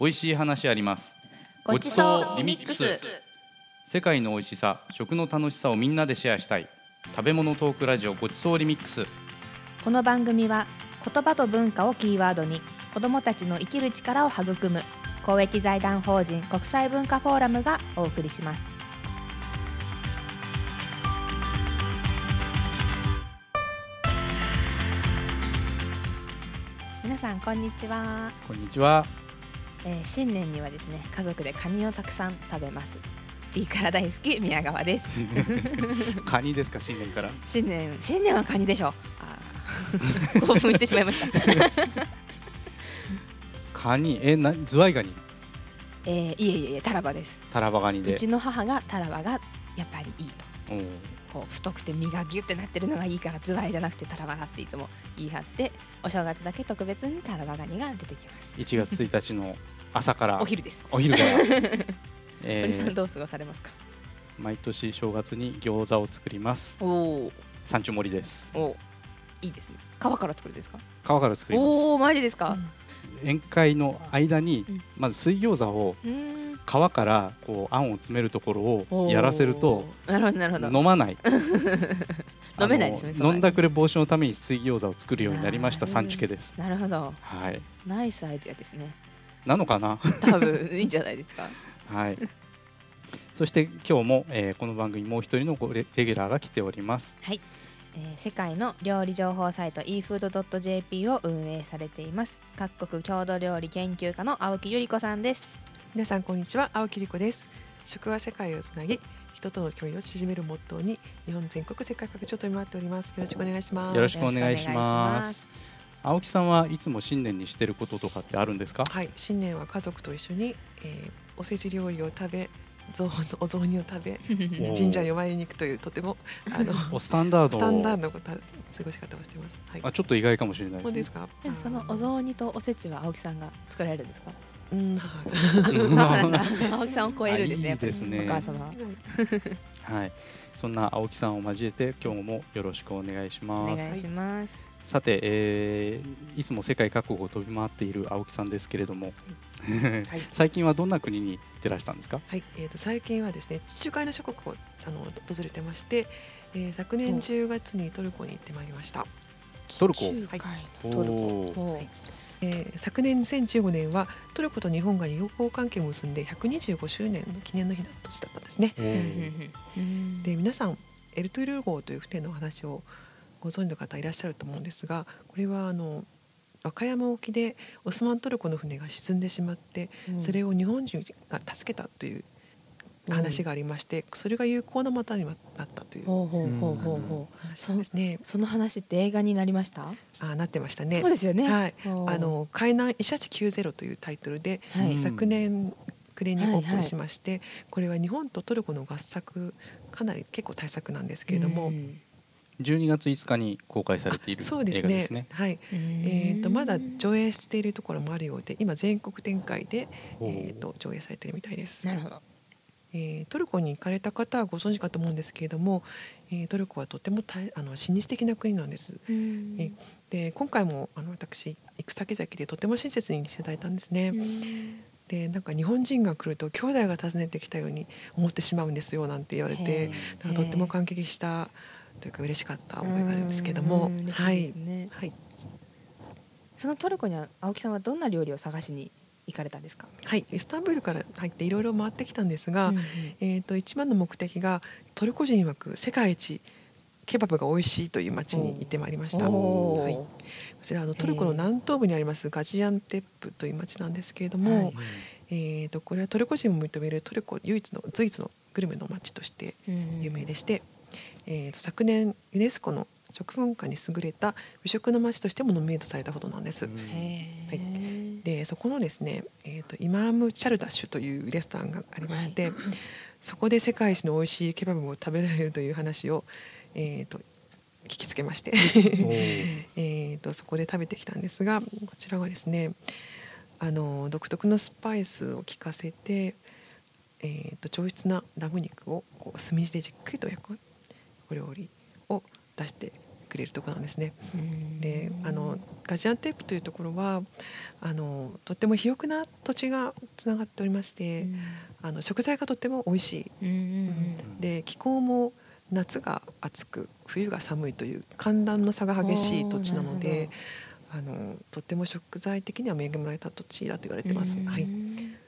美味しい話あります。ごちそうリミックス。世界の美味しさ食の楽しさをみんなでシェアしたい。食べ物トークラジオごちそうリミックス。この番組は言葉と文化をキーワードに子どもたちの生きる力を育む公益財団法人国際文化フォーラムがお送りします。皆さんこんにちは、こんにちはえー新年にはですね家族でカニをたくさん食べます。いいから大好き宮川です。カニですか新年から？新年新年はカニでしょあー。興奮してしまいました。カニ？えなズワイガニ？えー、いえいえいえタラバです。タラバガニで。うちの母がタラバがやっぱりいいとこう太くて身がギュってなってるのがいいからズワイじゃなくてタラバガっていつも言い張ってお正月だけ特別にタラバガニが出てきます。1月1日の朝から。お昼です。お昼から、え堀さんーどう過ごされますか、毎年正月に餃子を作ります。おお山中盛りです。おいいですね。皮から作るんですか？皮から作ります。おおマジですか？宴会の間にうん。まず水餃子をうーん皮からこうあんを詰めるところをやらせるとなるほどなるほど。飲まない。飲めないですね飲んだくれ防止のために水餃子を作るようになりました産地家です。なるほど。はい。ナイスアイデアですね。なのかな？多分いいんじゃないですか？はい。そして今日も、えーこの番組もう一人のごレレギュラーが来ております。はい、えー世界の料理情報サイト efood.jp を運営されています。各国郷土料理研究家の青木由里子さんです皆さんこんにちは青木理子です。食は世界をつなぎ人との距離を縮めるモットーに日本全国世界各地を飛び回っております。よろしくお願いします。よろしくお願いしまます。青木さんはいつも新年にしてることとかってあるんですか？はい新年は家族と一緒に、えーおせち料理を食べお雑煮を食べお神社にお参りに行くというとてもあの おスタンダード。スタンダードなこと過ごし方をしています。はい。あちょっと意外かもしれないですね。ですか？でそのお雑煮とおせちは青木さんが作られるんですか？うん。母があそうなん。だ青木さんを超えるんですねあいいですね。お母様。ははい。そんな青木さんを交えて今日もよろしくお願いしおます。願いします。さて、えーいつも世界各国を飛び回っている青木さんですけれども、はい。最近はどんな国に行ってらしたんですか？はい、えー、と最近はですね地中海の諸国をあの訪れてまして、えー昨年10月にトルコに行ってまいりました、トルコ？中海。おトルコ。ーおーえー昨年2015年はトルコと日本が友好関係を結んで125周年の記念の日だ年だったんですね。で皆さんエルトゥールー号という船の話をご存知の方いらっしゃると思うんですがこれはあの和歌山沖でオスマントルコの船が沈んでしまってうん。それを日本人が助けたという話がありましてそれが有効な股になったというほうほうほうほうほう。話ですね。その話って映画になりました？あなってましたね。そうですよね。はい。あの海南イシャチ90というタイトルで、はい。うん昨年暮れにオープはい。はいンしまして、これは日本とトルコの合作かなり結構大作なんですけれども、うん。12月5日に公開されているあそうですね。映画ですね。はい。えー、とまだ上映しているところもあるようで今全国展開で、えー、と上映されているみたいです。なるほど。えートルコに行かれた方はご存知かと思うんですけれども、えートルコはとても大あの親日的な国なんです。うん。えで今回もあの私行く先々でとても親切にしていただいたんですね、うん。でなんか日本人が来ると兄弟が訪ねてきたように思ってしまうんですよなんて言われてなんかとっても感激したというか嬉しかった思いがあるんですけどもうん嬉しはい。はい。そのトルコには青木さんはどんな料理を探しに行かれたんですか？はい。イスタンブールから入っていろいろ回ってきたんですが、うんうん。えー、と一番の目的がトルコ人曰く世界一ケバブが美味しいという町に行ってまいりました。はい、こちらあのトルコの南東部にありますガジアンテップという町なんですけれども、はい。えー、とこれはトルコ人も認めるトルコ唯一の随一のグルメの町としてうん。有名でして、えー、と昨年ユネスコの食文化に優れた美食の町としてもノミネートされたほどなんです。うん。へー。でそこのですね、えー、とイマーム・チャルダッシュというレストランがありまして、そこで世界一の美味しいケバブを食べられるという話を、えー、と聞きつけまして。えーとそこで食べてきたんですがこちらはですねあの独特のスパイスを効かせて、えー、と上質なラム肉をこう炭火でじっくりと焼くお料理を出してくれるところなんですね。うん。であのガジアンテープというところはあのとっても肥沃な土地がつながっておりまして、あの食材がとっても美味しい、で気候も夏が暑く冬が寒いという寒暖の差が激しい土地なのであのとっても食材的には恵まれた土地だと言われてます。うん。はい、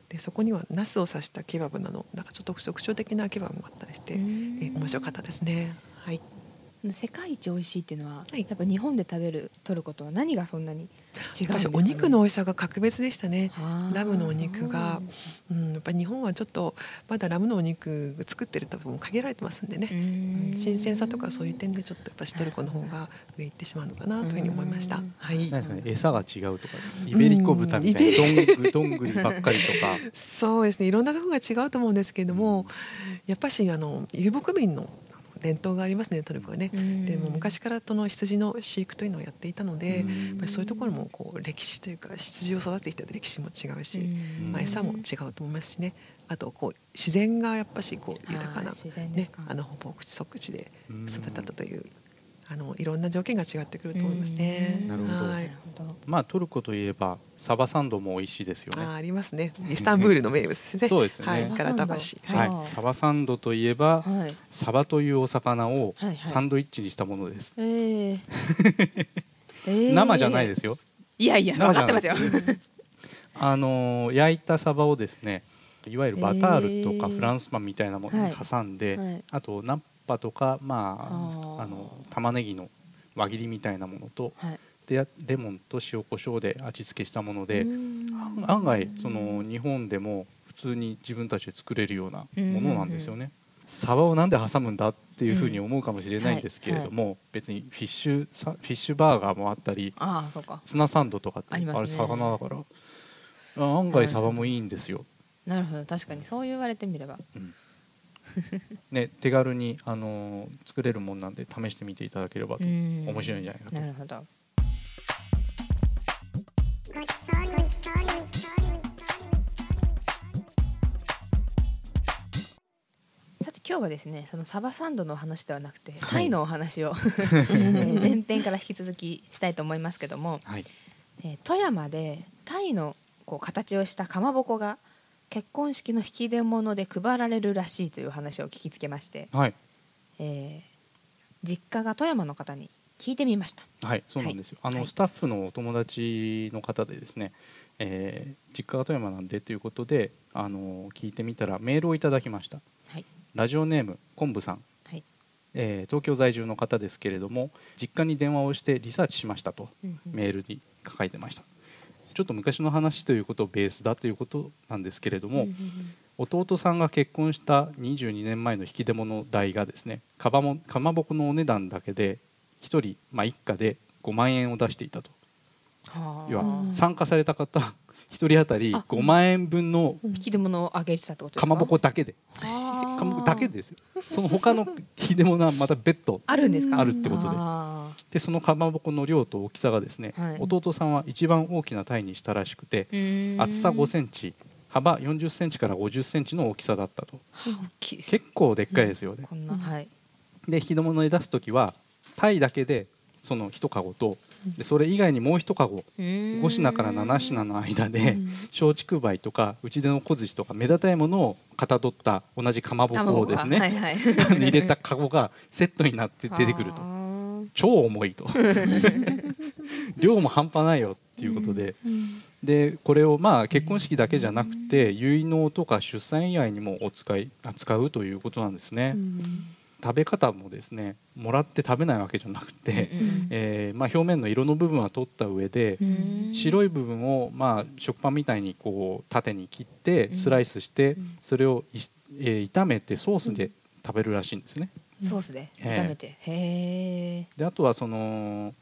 でそこにはナスを刺したケバブなどなんかちょっと特徴的なケバブもあったりして、うん。え面白かったですね。はい、世界一美味しいっていうのは、はい。やっぱ日本で食べるトルコとは何がそんなに違うんですか、ね、お肉の美味しさが格別でしたね。ラムのお肉が。そう。うん、やっぱり日本はちょっとまだラムのお肉作ってるところも限られてますんでね、うん。新鮮さとかそういう点でちょっとやっぱしトルコの方が上行ってしまうのかなというふうに思いました。うん。はい。なんですかね？餌が違うとかイベリコ豚みたいな。どん。ぐどんぐりばっかりとかそうですね。いろんなところが違うと思うんですけれども、やっぱしあの遊牧民の伝統がありますねトルコはね。うん。でも昔からその羊の飼育というのをやっていたので、うん。やっぱりそういうところもこう歴史というか羊を育ててきた歴史も違うし、うん。まあ、餌も違うと思いますしね。あとこう自然がやっぱしこう豊かなねあの牧地即地で育てたというあのいろんな条件が違ってくると思いますね。うん。なるほど。はない。まあトルコといえばサバサンドも美味しいですよね。あーありますね。イスタンブールの名物ですね。そうですね。はい、ガラタ橋。はいはい。はい、サバサンドといえば、はい。サバというお魚をサンドイッチにしたものです、えー。えー。生じゃないですよ。いやいや分かってますよあのー焼いたサバをですねいわゆるバタールとかフランスパンみたいなものに挟んで、はい。あとナッパとかまああの玉ねぎの輪切りみたいなものとはい。でレモンと塩コショウで味付けしたもので、うん。案外その日本でも普通に自分たちで作れるようなものなんですよね。サバをなんで挟むんだっていうふうに思うかもしれないんですけれども、別にフィッシュサフィッシュバーガーもあったりああそうか。ツナサンドとかってあね。あれ魚だからあ案外サバもいいんですよ。なるほど。確かにそう言われてみれば。うん ね、手軽に、あのー作れるもんなんで試してみていただければとうん。面白いんじゃないかと。なるほど。さて今日はですねそのサバサンドのお話ではなくてタイのお話を、えー前編から引き続きしたいと思いますけども、はい、えー富山でタイのこう形をしたかまぼこが結婚式の引き出物で配られるらしいという話を聞きつけまして、はいえー実家が富山の方に聞いてみました。はい、そうなんですよ。あの、はいスタッフのお友達の方でですね、えー実家が富山なんでということで、あの聞いてみたらメールをいただきました。はいラジオネーム昆布さん、はいえー東京在住の方ですけれども、実家に電話をしてリサーチしましたとメールに書いてました。ちょっと昔の話ということをベースだということなんですけれども、弟さんが結婚した22年前の引き出物代がですねかばもかまぼこのお値段だけで1人、まあ、一家で5万円を出していたと。はあ。要はうん参加された方1人当たりあ5万円分の引き出物をあげてたってことですか？かまぼこだけで。かまぼこだけですよ。その他の引き出物はまた別途あるんですか？あるってことで。あでそのかまぼこの量と大きさがですね、はい。弟さんは一番大きなタイにしたらしくて厚さ5センチ幅40センチから50センチの大きさだったと。い結構でっかいですよね、こんなはい。で引き出物で出す時はタイだけでその1カゴとでそれ以外にもう1カゴ5品から7品の間で松竹梅とか内出の小槌とか目立たないものをかたどった同じかまぼこをですね、はいはい。入れたカゴがセットになって出てくると超重いと。量も半端ないよっていうことで、でこれをまあ結婚式だけじゃなくて結納とか出産以外にもお使い扱うということなんですね、食べ方もですねもらって食べないわけじゃなくて、うん。えーまあ、表面の色の部分は取った上で、うん。白い部分をまあ食パンみたいにこう縦に切ってうん。スライスしてうん。それをい、えー炒めてソースで食べるらしいんですね。ソースでええ。炒めて。へえであとはそのなん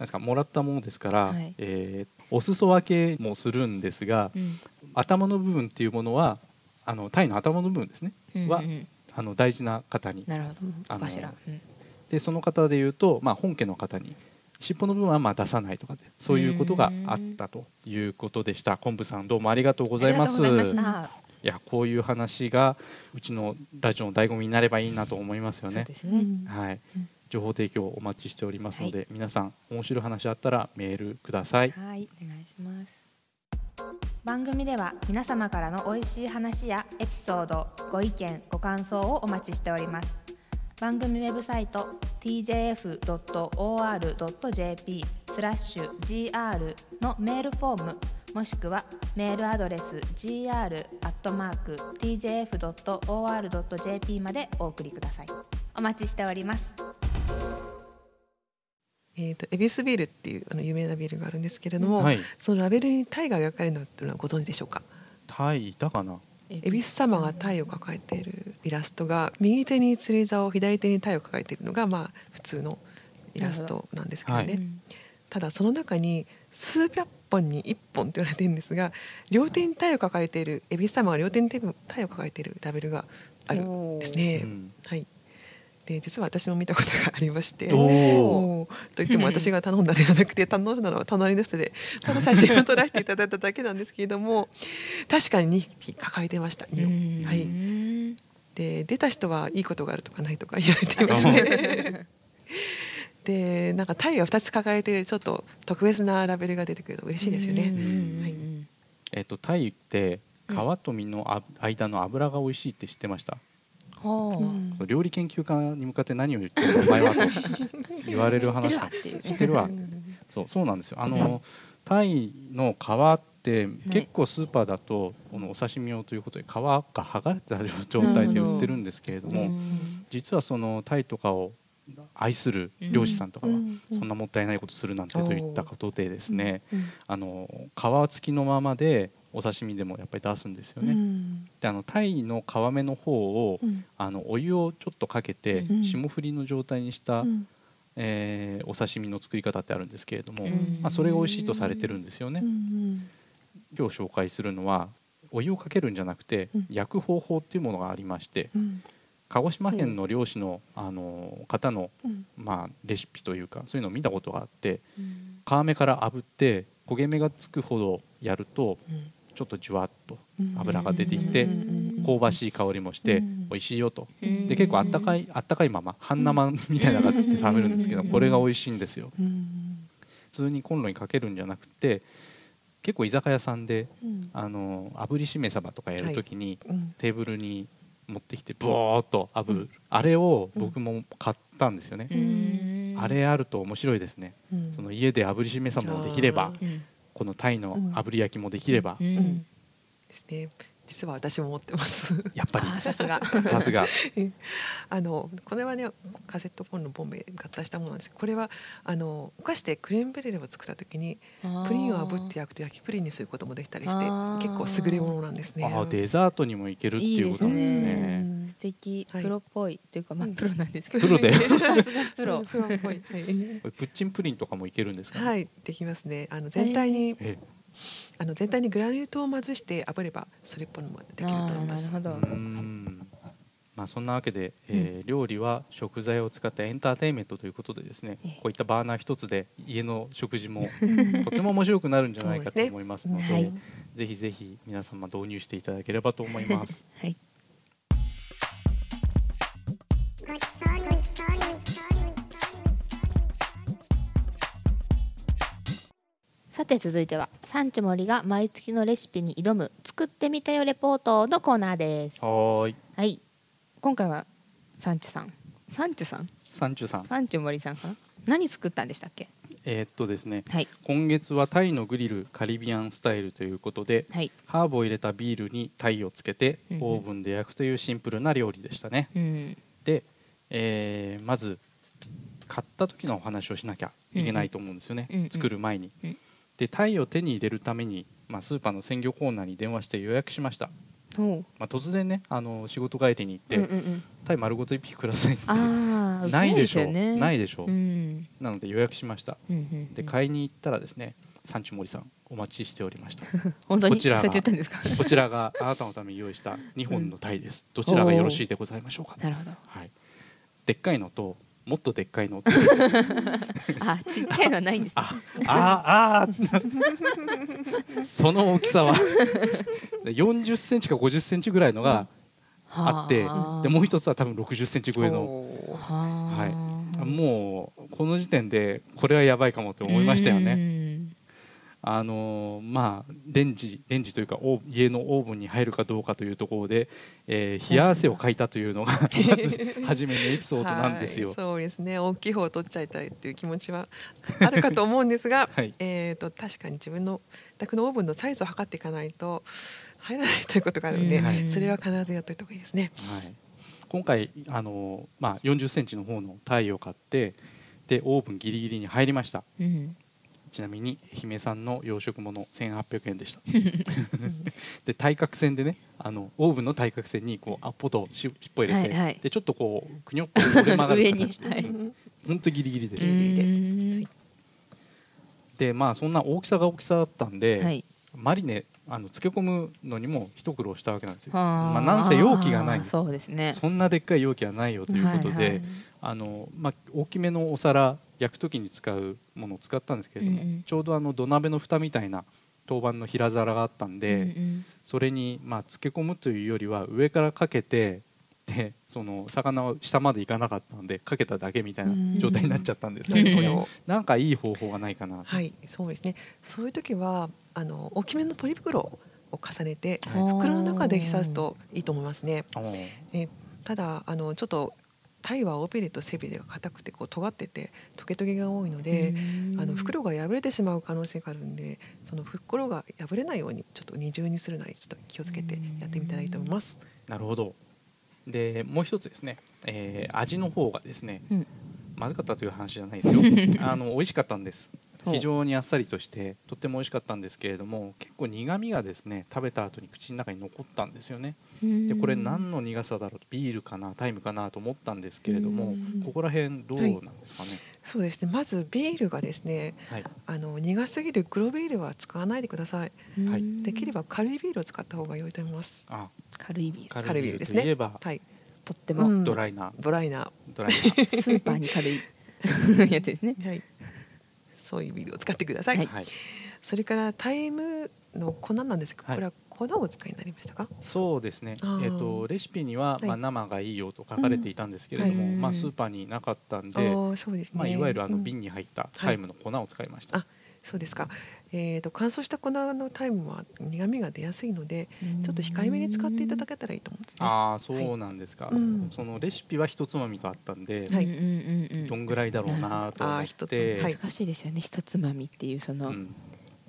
ですかもらったものですから、はい。えーお裾分けもするんですが、うん。頭の部分っていうものはあのタイの頭の部分ですね、はうんうん。あの大事な方に。なるほど。あのお頭うん。でその方でいうと、まあ、本家の方に尻尾の部分はまあ出さないとかでそういうことがあったということでした。昆布さんどうもありがとうございますいやこういう話がうちのラジオの醍醐味になればいいなと思いますよねはい情報提供お待ちしておりますので、皆さん面白い話あったらメールください。はい、お願いします。番組では皆様からの美味しい話やエピソード、ご意見、ご感想をお待ちしております。番組ウェブサイト tjf.or.jp スラッシュ gr のメールフォームもしくはメールアドレス gr.tjf.or.jp までお送りください。お待ちしております。えー、とエビスビールっていうあの有名なビールがあるんですけれども、はい、そのラベルにタイが描かれるのっていうのはご存知でしょうか？タイいたかな？恵比寿様がタイを抱えているイラストが右手に釣り竿左手にタイを抱えているのがまあ普通のイラストなんですけどね、はいただその中に数百本に1本と言われているんですが両手にタイを抱えている恵比寿様が両手にタイを抱えているラベルがあるんですね。うん。はい。で実は私も見たことがありましてといっても私が頼んだではなくて頼んだのは隣の人でただ写真を撮らせていただいただけなんですけれども確かに2匹抱えてました、うん。はい、で出た人はいいことがあるとかないとか言われていまして でなんかタイが2つ抱えてちょっと特別なラベルが出てくると嬉しいですよね。はい。えっとタイって皮と身のあ間の油が美味しいって知ってました？ほううん。料理研究家に向かって何を言ってるのお前はと言われる話知ってるわっていう。知ってるわ。そうそうなんですよ。あのタイの皮って結構スーパーだとこのお刺身用ということで皮が剥がれた状態で売ってるんですけれども実はそのタイとかを愛する漁師さんとかはうん。そんなもったいないことするなんてといったことでですねうん。あの皮付きのままでお刺身でもやっぱり出すんですようね。ん。であのタイの皮目の方をうん。あのお湯をちょっとかけてうん。霜降りの状態にした、うん。えーお刺身の作り方ってあるんですけれども、うん。まあ、それが美味しいとされてるんですよね。うん。今日紹介するのはお湯をかけるんじゃなくてうん。焼く方法っていうものがありましてうん鹿児島県の漁師のあの方の、うん。まあ、レシピというかそういうのを見たことがあって皮目から炙って焦げ目がつくほどやるとちょっとじゅわっとうん。油が出てきてうん。香ばしい香りもしてうん。美味しいよと。うん。で結構あったかいあったかいまま半生みたいな感じで食べるんですけどうん。これが美味しいんですよ。うん。普通にコンロにかけるんじゃなくて結構居酒屋さんでうん。あの炙りしめ鯖とかやるときにうん。テーブルに持ってきてブワーっと炙る。あれを僕も買ったんですよね。あれあると面白いですね。うん。その家で炙りしめ鯖もできればあこのタイの炙り焼きもできれば。ん。ですね実は私も持ってます。やっぱり。あさすが。さすが。あのこれはねカセットコンロボンベ合体したものなんです。けどこれはあのお菓子でクレームブレを作った時にプリンを炙って焼くと焼きプリンにすることもできたりして結構優れものなんですね。あーデザートにもいけるっていうことなんですいいねね。素敵。はい。プロっぽいというかまあうん。プロなんですけど。プロで。さすがプロ。プロっぽい。はい、これプッチンプリンとかもいけるんですか、はい、できますね。あの全体に、えあの全体にグラニュー糖をまずして炙ればそれっぽいのもできると思います。なるほど。うーん。まあ、そんなわけで、えー料理は食材を使ったエンターテインメントということでですねええ。こういったバーナー一つで家の食事も とても面白くなるんじゃないかと思いますのでですね。ぜひぜひ皆様導入していただければと思います。はいさて続いてはサンチュ森が毎月のレシピに挑む作ってみたよレポートのコーナーです。はーい。はい。今回はサンチュさん。サンチュさん？サンチュさん、サンチュ森さんかな？何作ったんでしたっけ？えーっとですねはい。今月はタイのグリルカリビアンスタイルということではい。ハーブを入れたビールにタイをつけてうんうん。オーブンで焼くというシンプルな料理でしたね。うん。で、えーまず買った時のお話をしなきゃいけないと思うんですよね、うんうん作る前に。うんでタイを手に入れるために、まあ、スーパーの鮮魚コーナーに電話して予約しました、まあ、突然ねあの仕事帰りに行って、うんうんうん。タイ丸ごと1匹くださいって。ないでしょよねないでしょ、う。ん。なので予約しました。うんうんうん。で買いに行ったらですねサンチュモリさんお待ちしておりました。本当にこちらが こちらがあなたのために用意した2本のタイです、どちらがよろしいでございましょうかなるほど。はい、でっかいのともっとでっかいの。あちっちゃいのはないんですね。あああー。その大きさは。40センチか50センチぐらいのがあって、はでもう一つは多分60センチ超えの。ははい。もうこの時点でこれはやばいかもって思いましたよね。ね。あのまあレンジレンジというか家のオーブンに入るかどうかというところで、えー冷や汗をかいたというのがまず 初めのエピソードなんですよ。はいそうですね大きい方を取っちゃいたいっていう気持ちはあるかと思うんですが、はいえー、と確かに自分の宅のオーブンのサイズを測っていかないと入らないということがあるので、はいそれは必ずやっておいた方がいいですね。はい、今回あの、まあ、40センチの方のタイを買ってでオーブンギリギリに入りましたうん。ちなみに姫さんの養殖物1800円でした。で対角線でねあのオーブンの対角線にこうアッポとし尻尾入れて、はいはい。でちょっとこうくにょっと折れ曲がる形で、はい。うんほんとギリギリで、うん。でまあそんな大きさが大きさだったんで、はい。マリネあの漬け込むのにも一苦労したわけなんですよ、ままあ、なんせ容器がない。そうですね。そんなでっかい容器はないよということで、はいはいあのまあ、大きめのお皿焼く時に使うものを使ったんですけれども、うんうん。ちょうどあの土鍋の蓋みたいな陶板の平皿があったんで、うんうん。それにまあ漬け込むというよりは上からかけてでその魚は下までいかなかったのでかけただけみたいな状態になっちゃったんですけなど、るほど。なんかいい方法がないかなと、はい、そうですね。そういう時はあの大きめのポリ袋を重ねてはい。袋の中で浸すといいと思いますね。えただあのちょっとタイはオペレと背びれが硬くてこう尖っててトゲトゲが多いので、うんあの袋が破れてしまう可能性があるんでその袋が破れないようにちょっと二重にするなりちょっと気をつけてやってみたらいいと思います。なるほど。でもう一つですね、えー味の方がですねうん。まずかったという話じゃないですよ。あの美味しかったんです非常にあっさりとしてとっても美味しかったんですけれども結構苦みがですね食べた後に口の中に残ったんですよね。でこれ何の苦さだろう？ビールかな？タイムかな？と思ったんですけれどもうん。ここら辺どうなんですかね？そうですね。まずビールがですね、はい。あの苦すぎる黒ビールは使わないでください。はい。できれば軽いビールを使った方が良いと思います。あ。軽いビール。軽いビールですねといえばはい。とっても。うん。ドライな。ドライな、ドライな。スーパーに軽い。やつですね。はい。そういうビールを使ってください。はい。はい。それからタイムの粉なんですけど、はい。これは粉をお使いになりましたか？そうですね。えっとレシピにははい。まあ生がいいよと書かれていたんですけれどもうん。まあスーパーになかったんあでーそうですね。まあいわゆるあのうん。瓶に入ったタイムの粉を使いました。あそうですか。えー、と乾燥した粉のタイムは苦味が出やすいので、ちょっと控えめに使っていただけたらいいと思うんですね。ああそうなんですか、うん。そのレシピは一つまみとあったんで、はい。どんぐらいだろうなと思っあー一つ。て、はい。難しいですよね。一つまみっていうその、うん。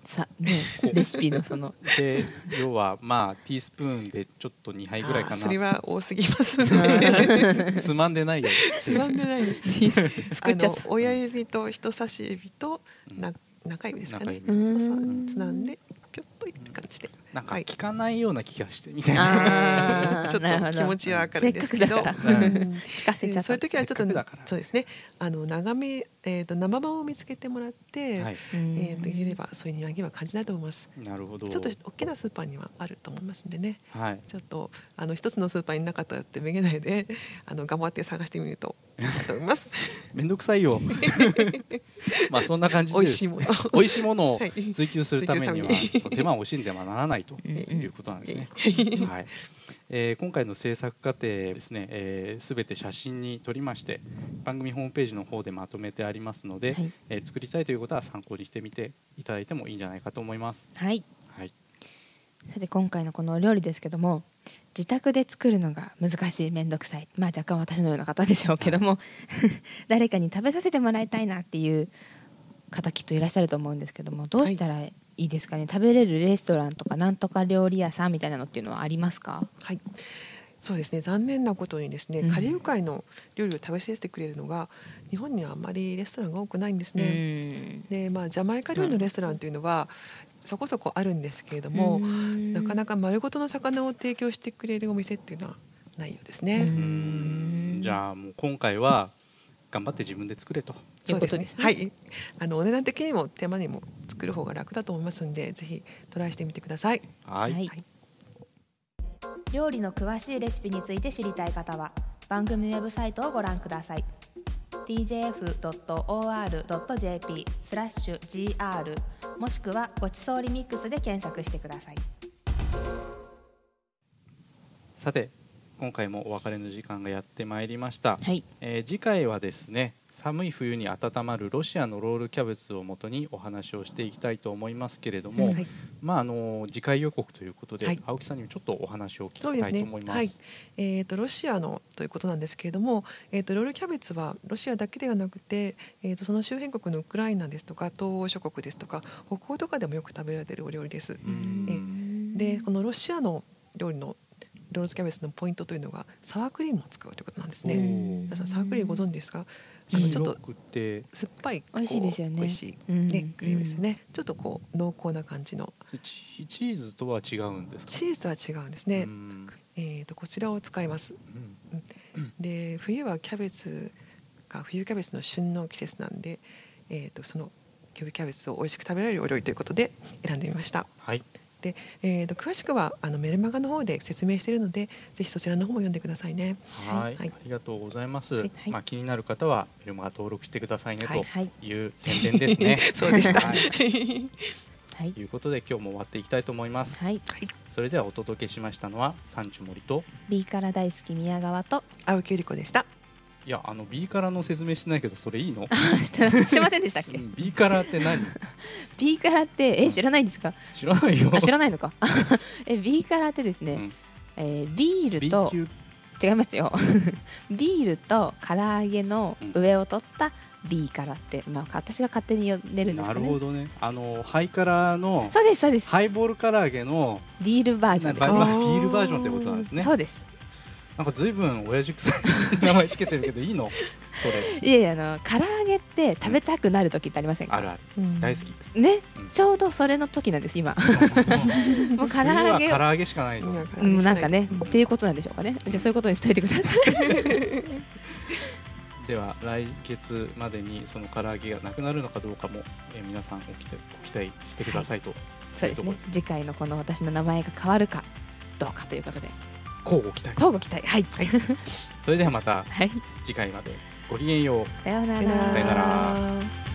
さねレシピのその。で要はまあティースプーンでちょっと2杯ぐらいかあーそれなは多すぎますね。つまんでないよ。つまんでないですね。す。くっちゃった。親指と人差し指とうん。な中指ですかね。つなんでぴょっといく感じで。なんかはい。効かないような気がしてみたいな、ちょっなるほどと気持ちはわかるんですけど。聞かせちゃそういう時はちょっとそうですね。あの長めえっ、と生場を見つけてもらって、はい、うん。えっ、と入れればそういう苦味は感じないと思います。なるほど。ちょっと大きなスーパーにはあると思いますんでね。はい。ちょっとあの一つのスーパーになかったらってめげないで、あの頑張って探してみるといいかと思います。めんどくさいよ。まあそんな感じで美味しいもの。美味しいものをはい。追求するためには手間を惜しんではならないということなんですね、はいえー今回の制作過程ですね、えー、全て写真に撮りまして番組ホームページの方でまとめてありますので、はい。えー作りたいということは参考にしてみていただいてもいいんじゃないかと思います。はい。はい、さて今回のこのお料理ですけども自宅で作るのが難しい面倒くさい。まあ若干私のような方でしょうけども 誰かに食べさせてもらいたいなっていう方きっといらっしゃると思うんですけどもどうしたらいいですかね、食べれるレストランとかなんとか料理屋さんみたいなのっていうのはありますか？はい。そうですね残念なことにですね、うんカリブ海の料理を食べさせてくれるのが日本にはあまりレストランが多くないんですね。でまあジャマイカ料理のレストランというのはそこそこあるんですけれども、なかなかか丸ごとの魚を提供してくれるお店っていうのはないようですね。ううーんじゃあもう今回は頑張って自分で作れと。そうですね。ということですねはい。あのお値段的にも手間にも作る方が楽だと思いますので、ぜひトライしてみてください。はい、はいはい料理の詳しいレシピについて知りたい方は番組ウェブサイトをご覧ください tjf.or.jp スラッシュ gr もしくはごちそうリミックスで検索してくださいさて今回もお別れの時間がやってまいりました、はい。えー次回はですね寒い冬に温まるロシアのロールキャベツをもとにお話をしていきたいと思いますけれども、うんはい。まああの次回予告ということで、はい。青木さんにもちょっとお話を聞きたいと思います。はい。えー、とロシアのということなんですけれども、えー、とロールキャベツはロシアだけではなくて、えー、とその周辺国のウクライナですとか東欧諸国ですとか北欧とかでもよく食べられているお料理です。うん。でこのロシアの料理のロールキャベツのポイントというのがサワークリームを使うということなんですおね。ー皆さんサワークリームご存知ですか？あのちょっと酸っぱい美味しいですよね美味しい、うんねクリームですよね。ちょっとこう濃厚な感じのチチーズとは違うんですか？チーズは違うんですね。うんえー、とこちらを使います。うんで冬はキャベツが冬キャベツの旬の季節なんで、えー、とその冬キャベツを美味しく食べられるお料理ということで選んでみました。はいで、えー、と詳しくはあのメルマガの方で説明しているのでぜひそちらの方も読んでくださいね。はい、はいありがとうございます。はいはいまあ気になる方はメルマガ登録してくださいねはいはいという宣伝ですね。そうでした。ははいい、はいということで今日も終わっていきたいと思います。はいそれではお届けしましたのは三樹森と B から大好き宮川と青木由里子でした。いやあの B からの説明してないけどそれいいの？してしてませんでしたっけ？うん B からって何？B からってえ知らないんですか？知らないよ。あ知らないのか？え B からってですね、うん。えービールと級？違いますよ。ビールと唐揚げの上を取った B からって、まあ、私が勝手に呼んでるんですなけど、ね、るほどね。あのハイカラのそうですそうです。ハイボール唐揚げのビールバージョンですバね。バフィールバージョンってことなんですね。そうですなんかずいぶん親父臭い名前つけてるけどいいの？それ。いやいやあの唐揚げって食べたくなる時ってありませんか、あるある。うん。大好き。ね、うん。ちょうどそれの時なんです今。もう唐冬揚げ唐揚げしかないぞ。うん、なんかね、うん。っていうことなんでしょうかね。じゃあそういうことにしといてください。では来月までにその唐揚げがなくなるのかどうかも、えー皆さんご期待ご期待してくださいと、そうですね。次回のこの私の名前が変わるかどうかということで交互期待。交互期待。はい、それではまたはい、次回までごきげんよう。さようなさよなら。さよなら